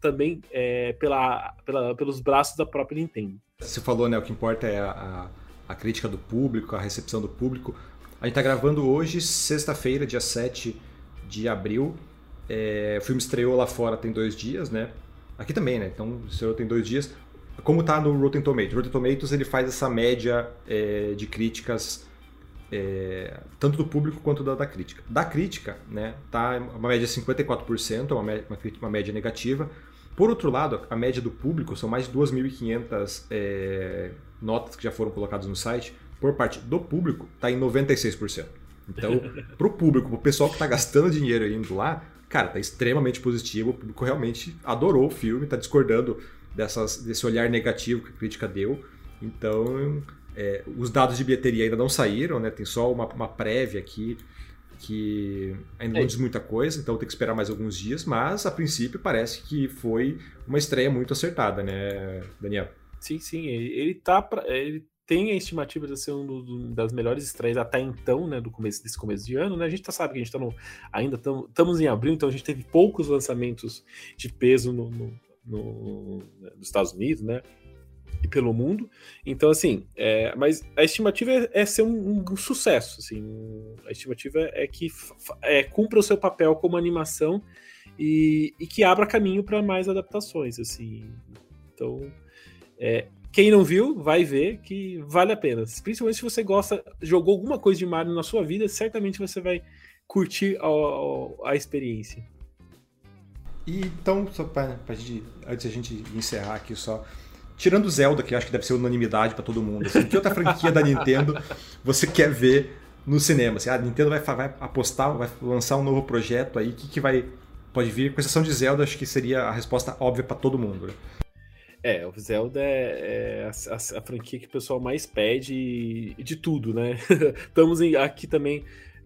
Também é, pela, pela, pelos braços da própria Nintendo. Você falou, né? O que importa é a, a crítica do público, a recepção do público. A gente tá gravando hoje, sexta-feira, dia 7 de abril. É, o filme estreou lá fora tem dois dias, né? Aqui também, né? Então, estreou tem dois dias como está no Rotten Tomatoes. Rotten Tomatoes ele faz essa média é, de críticas é, tanto do público quanto da, da, crítica. Da crítica, né, tá uma média de 54%, uma, média, uma, uma média negativa. Por outro lado, a média do público são mais de 2.500 é, notas que já foram colocadas no site. Por parte do público, está em 96%. Então, para o público, para o pessoal que está gastando dinheiro indo lá, cara, tá extremamente positivo. O público realmente adorou o filme, está discordando dessas, desse olhar negativo que a crítica deu. Então, é, os dados de bilheteria ainda não saíram, né? Tem só uma, uma prévia aqui que ainda não é. diz muita coisa, então tem que esperar mais alguns dias, mas a princípio parece que foi uma estreia muito acertada, né, Daniel? Sim, sim, ele tá pra, ele tem a estimativa de ser uma das melhores estreias até então, né, do começo desse começo de ano, né? A gente tá, sabe que a gente tá no, ainda estamos em abril, então a gente teve poucos lançamentos de peso no, no, no nos Estados Unidos, né? E pelo mundo. Então, assim, é, mas a estimativa é, é ser um, um, sucesso. Assim, a estimativa é que é, cumpra o seu papel como animação e, e que abra caminho para mais adaptações. assim. Então, é, quem não viu, vai ver que vale a pena. Principalmente se você gosta, jogou alguma coisa de Mario na sua vida, certamente você vai curtir a, a, experiência. E então, só gente, antes a gente encerrar aqui só. Tirando Zelda, que acho que deve ser unanimidade para todo mundo, assim, que outra franquia da Nintendo você quer ver no cinema? Assim, ah, a Nintendo vai, vai apostar, vai lançar um novo projeto aí, o que, que vai pode vir? Com exceção de Zelda, acho que seria a resposta óbvia para todo mundo. Né? É, o Zelda é, é a, a, a, franquia que o pessoal mais pede de tudo, né? Estamos em, aqui também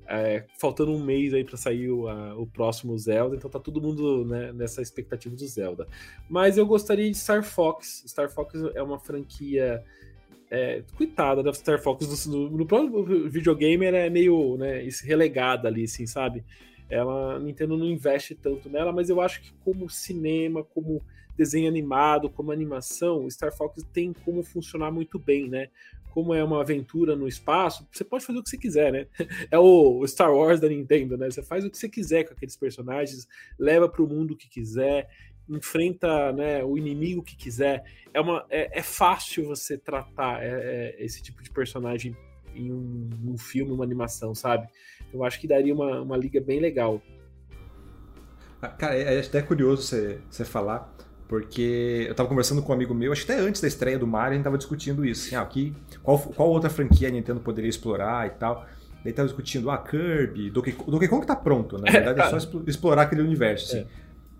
é, faltando um mês aí para sair o, a, o, próximo Zelda, então tá todo mundo né, nessa expectativa do Zelda. Mas eu gostaria de Star Fox. Star Fox é uma franquia. É, coitada da Star Fox no, no próprio videogame ela é meio né, relegada ali, assim, sabe? Ela, a Nintendo não investe tanto nela, mas eu acho que como cinema, como desenho animado, como animação, Star Fox tem como funcionar muito bem, né? Como é uma aventura no espaço, você pode fazer o que você quiser, né? É o Star Wars da Nintendo, né? Você faz o que você quiser com aqueles personagens, leva para o mundo que quiser, enfrenta né, o inimigo que quiser. É, uma, é, é fácil você tratar é, é, esse tipo de personagem em um, um, filme, uma animação, sabe? Eu acho que daria uma, uma liga bem legal. Ah, cara, é, é até curioso você, você falar, porque eu estava conversando com um amigo meu, acho que até antes da estreia do Mario, a gente estava discutindo isso. Assim, ah, aqui, qual, qual outra franquia a Nintendo poderia explorar e tal. Daí estava discutindo, ah, Kirby, Donkey, Donkey Kong tá pronto, na verdade é só explorar aquele universo. Assim. É.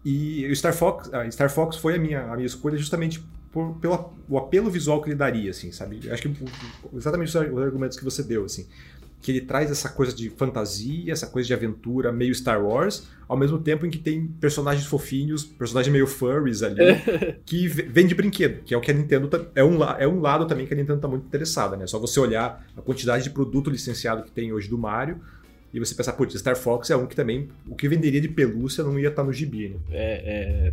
E o Star Fox, a Star Fox foi a minha, a minha escolha justamente por, pelo o apelo visual que ele daria, assim, sabe? Acho que exatamente os argumentos que você deu, assim que ele traz essa coisa de fantasia, essa coisa de aventura meio Star Wars, ao mesmo tempo em que tem personagens fofinhos, personagens meio furries ali, que vem de brinquedo, que é o que a Nintendo é um, é um lado também que a Nintendo está muito interessada, né? Só você olhar a quantidade de produto licenciado que tem hoje do Mario e você pensar, putz, Star Fox é um que também o que venderia de pelúcia não ia estar tá no gibi, né? É, é...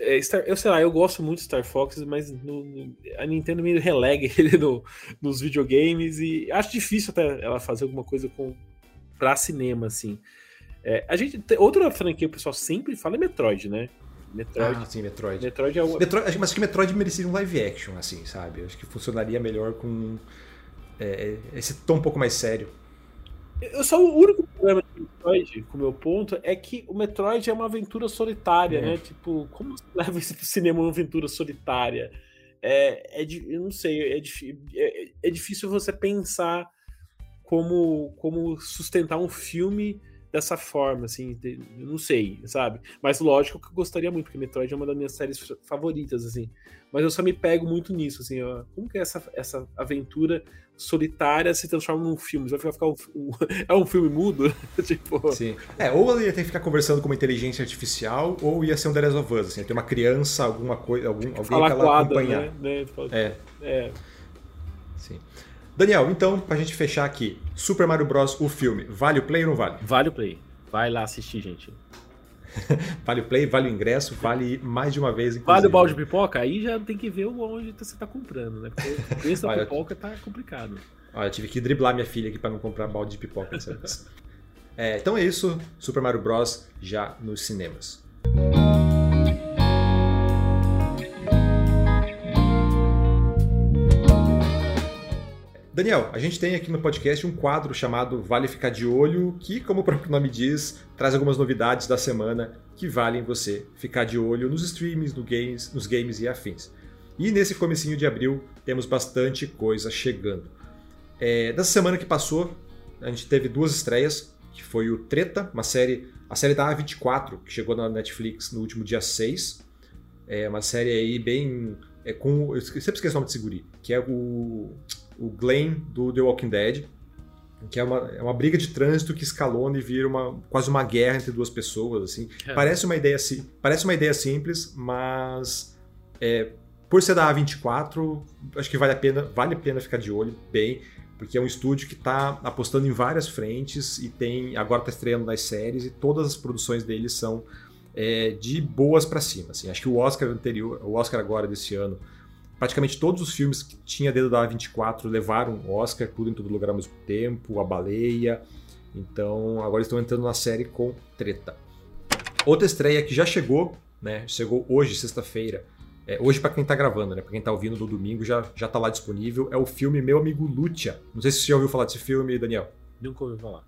É, Star, eu sei lá, eu gosto muito de Star Fox, mas no, no, a Nintendo meio relega ele no, nos videogames e acho difícil até ela fazer alguma coisa com pra cinema, assim. É, a gente outra franquia que o pessoal sempre fala é Metroid, né? Metroid. Ah, sim, Metroid. Metroid é o... Metroid, mas acho que Metroid merecia um live action, assim, sabe? Acho que funcionaria melhor com é, esse tom um pouco mais sério. Eu só o único problema de Metroid, com o meu ponto, é que o Metroid é uma aventura solitária, é. né? Tipo, como você leva isso pro cinema uma aventura solitária? É, é, eu não sei, é, é, é difícil você pensar como, como sustentar um filme dessa forma, assim, eu não sei, sabe? Mas lógico que eu gostaria muito, porque Metroid é uma das minhas séries favoritas, assim. Mas eu só me pego muito nisso, assim, ó, como que é essa, essa aventura solitária se transforma num filme? Vai ficar um, um, é um filme mudo? tipo... Sim. É, ou ele ia ter que ficar conversando com uma inteligência artificial, ou ia ser um The Last of Us, assim, ter uma criança, alguma coisa, algum, alguém Falar que ela acompanhar. Né? É. é. Sim. Daniel, então, pra gente fechar aqui, Super Mario Bros. o filme, vale o play ou não vale? Vale o play. Vai lá assistir, gente. vale o play, vale o ingresso, vale mais de uma vez. Inclusive. Vale o balde de pipoca? Aí já tem que ver onde você tá comprando, né? Porque o preço da pipoca tá complicado. Olha, eu tive que driblar minha filha aqui para não comprar balde de pipoca dessa vez. É, então é isso, Super Mario Bros. já nos cinemas. Daniel, a gente tem aqui no podcast um quadro chamado Vale Ficar de Olho, que, como o próprio nome diz, traz algumas novidades da semana que valem você ficar de olho nos streams, no games, nos games e afins. E nesse comecinho de abril temos bastante coisa chegando. É, semana que passou, a gente teve duas estreias, que foi o Treta, uma série, a série da A24, que chegou na Netflix no último dia 6. É uma série aí bem é com. Eu sempre esqueço o nome desse guri, que é o, o Glenn do The Walking Dead, que é uma, é uma briga de trânsito que escalona e vira uma, quase uma guerra entre duas pessoas. assim. É. Parece, uma ideia, parece uma ideia simples, mas é, por ser da A24, acho que vale a pena, vale a pena ficar de olho bem, porque é um estúdio que está apostando em várias frentes e tem agora está estreando nas séries e todas as produções deles são é, de boas para cima. Assim. Acho que o Oscar anterior, o Oscar agora desse ano, praticamente todos os filmes que tinha dedo da A24 levaram Oscar, tudo em todo lugar ao mesmo tempo, A Baleia. Então agora estão entrando na série com treta. Outra estreia que já chegou, né? Chegou hoje, sexta-feira. É, hoje para quem tá gravando, né? Para quem tá ouvindo no domingo já já tá lá disponível. É o filme Meu Amigo Lucha. Não sei se você já ouviu falar desse filme, Daniel. Nunca ouvi falar.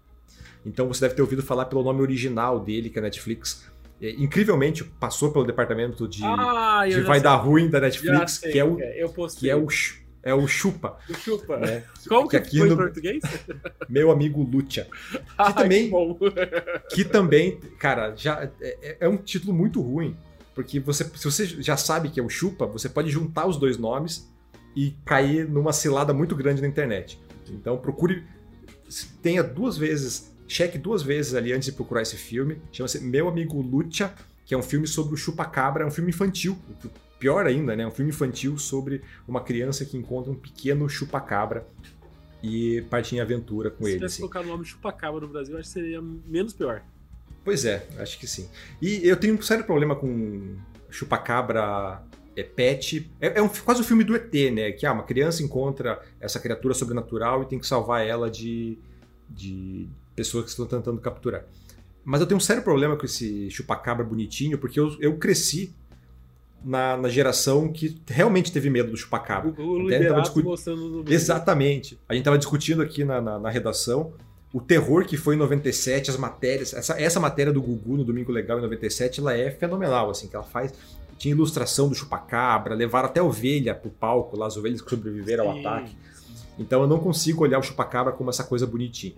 Então você deve ter ouvido falar pelo nome original dele, que é a Netflix. É, incrivelmente passou pelo departamento de, ah, de vai sei, dar ruim da Netflix, sei que é o que é. Que é o é o Chupa, O Chupa. né? Como que, Que foi em no- português? Meu amigo Lucha. Ah, também- bom. que também, cara, já é, é um título muito ruim, porque você, se você já sabe que é o Chupa, você pode juntar os dois nomes e cair numa cilada muito grande na internet. Então procure, tenha duas vezes, cheque duas vezes ali antes de procurar esse filme. Chama-se Meu Amigo Lucha, que é um filme sobre o Chupacabra, é um filme infantil. Pior ainda, né? Um filme infantil sobre uma criança que encontra um pequeno chupacabra e parte em aventura com Se ele. tivesse assim. colocado o nome Chupacabra no Brasil, acho que seria menos pior. Pois é, acho que sim. E eu tenho um sério problema com chupacabra é, pet. É, é um, quase um filme do ET, né? Que ah, uma criança encontra essa criatura sobrenatural e tem que salvar ela de, de pessoas que estão tentando capturar. Mas eu tenho um sério problema com esse chupacabra bonitinho, porque eu, eu cresci na, na geração que realmente teve medo do chupacabra. O, o tava Liberato discu- mostrando no vídeo. Exatamente. A gente estava discutindo aqui na, na, na redação o terror que foi em 97, as matérias. Essa, essa matéria do Gugu no Domingo Legal em 97, ela é fenomenal, assim, que ela faz. Tinha ilustração do chupacabra, levaram até ovelha pro palco, lá as ovelhas que sobreviveram ao Sim, ataque. Então eu não consigo olhar o chupacabra como essa coisa bonitinha.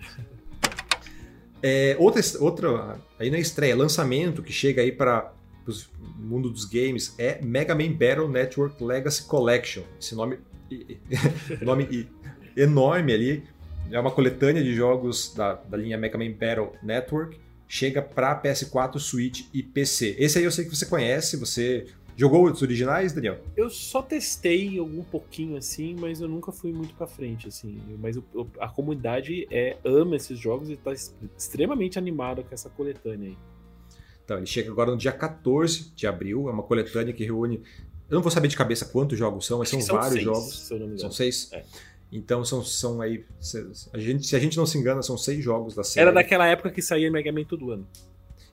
É, outra, outra, aí na estreia, lançamento que chega aí para o mundo dos games é Mega Man Battle Network Legacy Collection. Esse nome, nome enorme ali. É uma coletânea de jogos da, da linha Mega Man Battle Network. Chega para PS4, Switch e PC. Esse aí eu sei que você conhece. Você jogou os originais, Daniel? Eu só testei algum pouquinho assim, mas eu nunca fui muito pra frente assim. Mas o- o- a comunidade é, ama esses jogos e tá extremamente animada com essa coletânea aí. Então, ele chega agora no dia 14 de abril. É uma coletânea que reúne. Eu não vou saber de cabeça quantos jogos são, mas são que vários seis, jogos. Se eu São seis? É. Então são, são aí. Se a, gente, se a gente não se engana, são seis jogos da série. Era daquela época que saía Mega Man todo ano.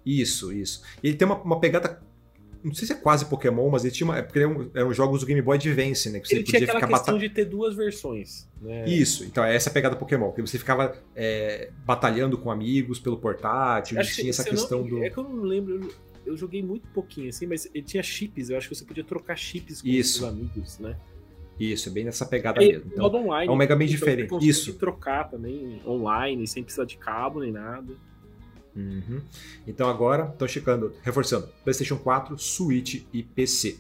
Isso, isso. E ele tem uma, uma pegada. Não sei se é quase Pokémon, mas ele tinha uma. É porque eram, eram jogos do Game Boy Advance, né? Que você Ele tinha podia aquela ficar questão bata- de ter duas versões. Né? Isso, então é essa a pegada Pokémon, que você ficava é, batalhando com amigos pelo portátil, Acho tinha essa eu não- questão do. É que eu não lembro. eu- joguei muito pouquinho assim, mas ele tinha chips. Eu acho que você podia trocar chips com Isso. os amigos, né? Isso, é bem nessa pegada E mesmo. Então, modo online. é um Mega Man então diferente. Isso. trocar também online, sem precisar de cabo nem nada. Uhum. Então agora, estou checando, reforçando, PlayStation 4, Switch e PC.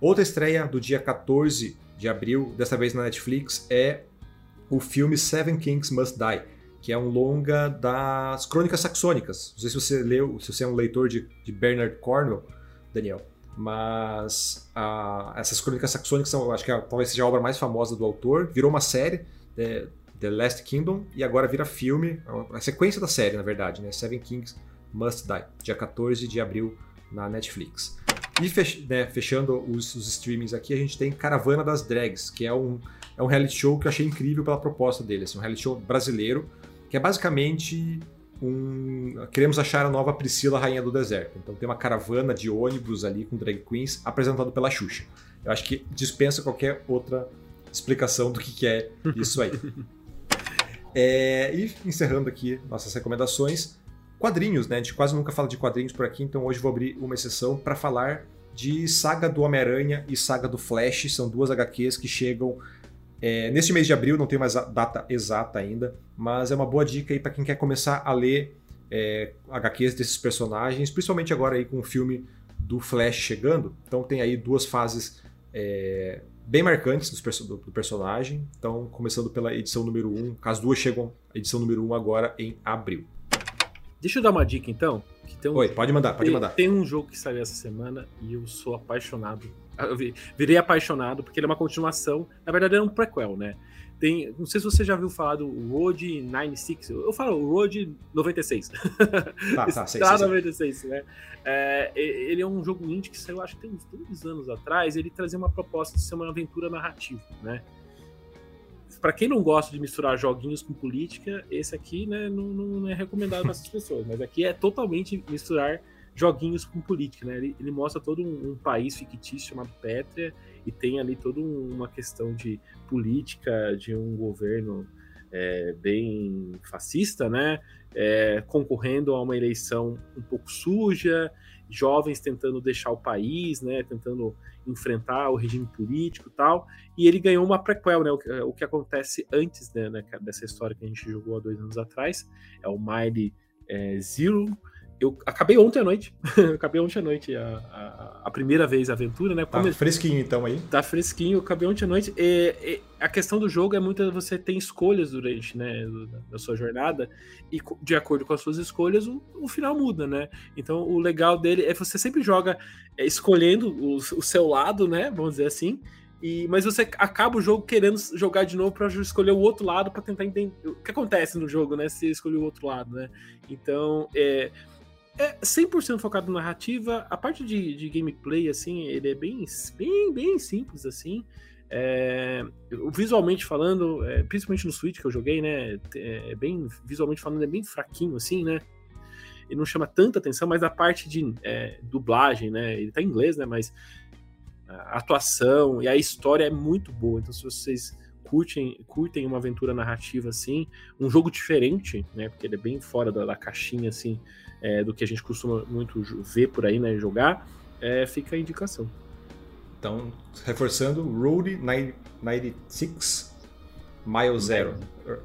Outra estreia do dia 14 de abril, dessa vez na Netflix, é o filme Seven Kings Must Die, que é um longa das Crônicas Saxônicas. Não sei se você leu, se você é um leitor de, de Bernard Cornwell, Daniel, mas essas Crônicas Saxônicas são, acho que a- talvez seja a obra mais famosa do autor. Virou uma série, é, The Last Kingdom, e agora vira filme, a sequência da série, na verdade, né? Seven Kings Must Die, dia 14 de abril na Netflix. E fech- né, fechando os, os streamings aqui, a gente tem Caravana das Drags, que é um, é um reality show que eu achei incrível pela proposta dele. Assim, um reality show brasileiro, que é basicamente um. Queremos achar a nova Priscila, Rainha do Deserto. Então tem uma caravana de ônibus ali com drag queens apresentado pela Xuxa. Eu acho que dispensa qualquer outra explicação do que, que é isso aí. É, e encerrando aqui nossas recomendações, quadrinhos, né? A gente quase nunca fala de quadrinhos por aqui, então hoje vou abrir uma exceção para falar de Saga do Homem-Aranha e Saga do Flash. São duas HQs que chegam é, neste mês de abril, não tem mais data exata ainda, mas é uma boa dica aí para quem quer começar a ler é, HQs desses personagens, principalmente agora aí com o filme do Flash chegando. Então tem aí duas fases é, bem marcantes do, do, personagem. Então, começando pela edição número 1, as duas chegam à edição número 1 agora em abril. Deixa eu dar uma dica então. Um, Oi, pode mandar, pode tem, mandar. Tem um jogo que saiu essa semana e eu sou apaixonado. Eu virei apaixonado porque ele é uma continuação. Na verdade, é um prequel, né? Tem, não sei se você já viu falar do Road 96. Eu falo Road 96. Tá, tá, sei, sei, 96, né? É, ele é um jogo indie que saiu, acho que tem uns dois anos atrás. Ele trazia uma proposta de ser uma aventura narrativa, né? Para quem não gosta de misturar joguinhos com política, esse aqui né, não, não é recomendado para essas pessoas. Mas aqui é totalmente misturar joguinhos com política, né? Ele, ele mostra todo um, um, país fictício chamado Pétria e tem ali toda uma questão de política de um governo é, bem fascista, né? É, concorrendo a uma eleição um pouco suja, jovens tentando deixar o país, né? Tentando enfrentar o regime político e tal. E ele ganhou uma prequel, né? O, o que acontece antes né, dessa história que a gente jogou há dois anos atrás. É o Miley é, Zero, eu acabei ontem à noite. acabei ontem à noite a, a, a, primeira vez a aventura, né? Tá fresquinho então aí? Tá fresquinho, acabei ontem à noite. E, e, a questão do jogo é muito você tem escolhas durante né, a sua jornada, e de acordo com as suas escolhas, o, o final muda, né? Então o legal dele é você sempre joga é, escolhendo o, o seu lado, né? Vamos dizer assim. E, mas você acaba o jogo querendo jogar de novo para escolher o outro lado para tentar entender o que acontece no jogo, né? Se escolher o outro lado, né? Então, é, é 100% focado na narrativa. A parte de, de, gameplay, assim, ele é bem, bem, bem simples, assim. É, visualmente falando, é, principalmente no Switch que eu joguei, né? É, é bem, visualmente falando, é bem fraquinho, assim, né? Ele não chama tanta atenção, mas a parte de é, dublagem, né? Ele tá em inglês, né? Mas a atuação e a história é muito boa. Então, se vocês curtem, curtem uma aventura narrativa assim, um jogo diferente, né? Porque ele é bem fora da, da caixinha, assim, é, do que a gente costuma muito ver por aí, né? Jogar, é, fica a indicação. Então, reforçando, Road 96 Mile Zero.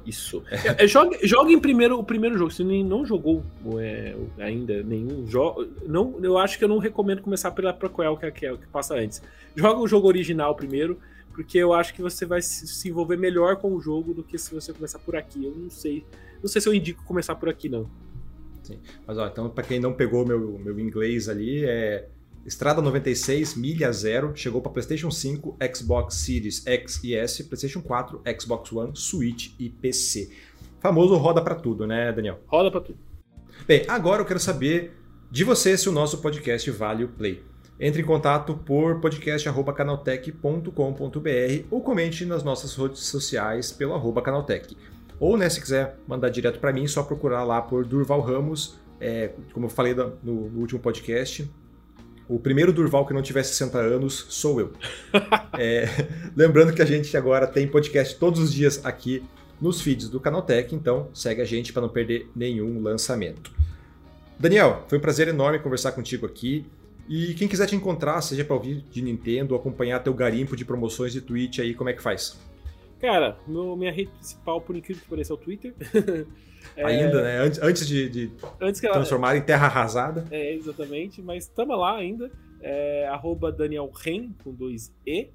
Isso. É, é, joga, joga em primeiro o primeiro jogo. Se não jogou é, ainda nenhum jogo, não, eu acho que eu não recomendo começar pela prequel que é, que é o que passa antes. Joga o jogo original primeiro porque eu acho que você vai se envolver melhor com o jogo do que se você começar por aqui. Eu não sei, não sei se eu indico começar por aqui não. Sim. Mas ó, então para quem não pegou meu meu inglês ali é Estrada 96, milha zero, chegou para PlayStation 5, Xbox Series X e S, PlayStation 4, Xbox One, Switch e PC. Famoso roda para tudo, né, Daniel? Roda para tudo. Bem, agora eu quero saber de você se o nosso podcast vale o play. Entre em contato por podcast.canaltech.com.br ou comente nas nossas redes sociais pelo arroba canaltech. Ou, né, se quiser mandar direto para mim, só procurar lá por Durval Ramos, é, como eu falei no, no, último podcast. O primeiro Durval que não tiver 60 anos sou eu. é, lembrando que a gente agora tem podcast todos os dias aqui nos feeds do Canaltech, então segue a gente para não perder nenhum lançamento. Daniel, foi um prazer enorme conversar contigo aqui. E quem quiser te encontrar, seja para ouvir de Nintendo, acompanhar teu garimpo de promoções de Twitch aí, como é que faz? Cara, meu, minha rede principal, por incrível que pareça, é o Twitter. é... Ainda, né? Antes, antes de, de antes ela... transformar em terra arrasada. É, exatamente, mas estamos lá ainda. É, arroba Daniel Ren, com dois E.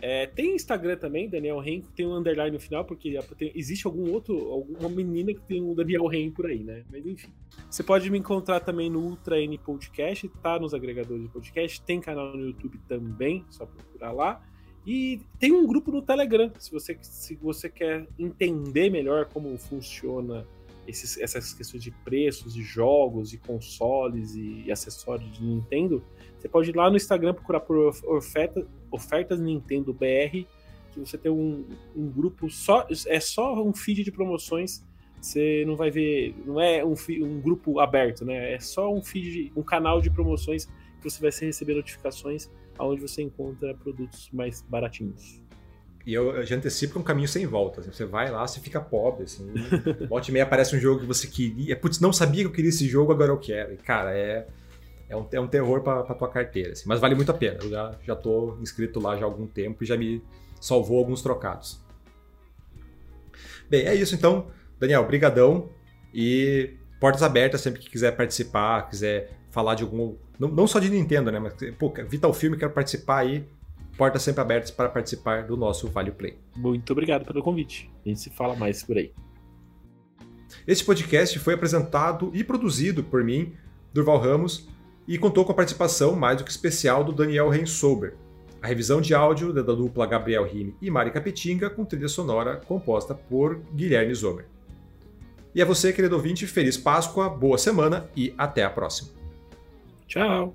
É, tem Instagram também, Daniel Ren, tem um underline no final, porque tem, existe algum outro, alguma menina que tem um Daniel Ren por aí, né? Mas enfim. Você pode me encontrar também no Ultra N Podcast, tá nos agregadores de podcast, tem canal no YouTube também, só procurar lá. E tem um grupo no Telegram, se você, se você quer entender melhor como funciona esses, essas questões de preços, de jogos, de consoles e, e acessórios de Nintendo, você pode ir lá no Instagram procurar por oferta, ofertas Nintendo BR, que você tem um, um grupo só, é só um feed de promoções. Você não vai ver, não é um, um grupo aberto, né? É só um feed, um canal de promoções que você vai receber notificações aonde você encontra produtos mais baratinhos. E eu, já antecipo um caminho sem volta. Assim, você vai lá, você fica pobre. Assim, e meia aparece um jogo que você queria. Putz, não sabia que eu queria esse jogo, agora eu quero. E, cara, é é um, é um terror para tua carteira. Assim, mas vale muito a pena. Eu já, já tô inscrito lá já há algum tempo e já me salvou alguns trocados. Bem, é isso então. Daniel, brigadão. E portas abertas sempre que quiser participar, quiser falar de algum... Não, não só de Nintendo, né? Mas, pô, Vital Filme, quero participar aí. portas sempre abertas para participar do nosso Vale Play. Muito obrigado pelo convite. A gente se fala mais por aí. Este podcast foi apresentado e produzido por mim, Durval Ramos, e contou com a participação mais do que especial do Daniel Rensober. A revisão de áudio da dupla Gabriel Rime e Mari Capetinga, com trilha sonora composta por Guilherme Zomer. E a você, querido ouvinte, feliz Páscoa, boa semana e até a próxima. Ciao.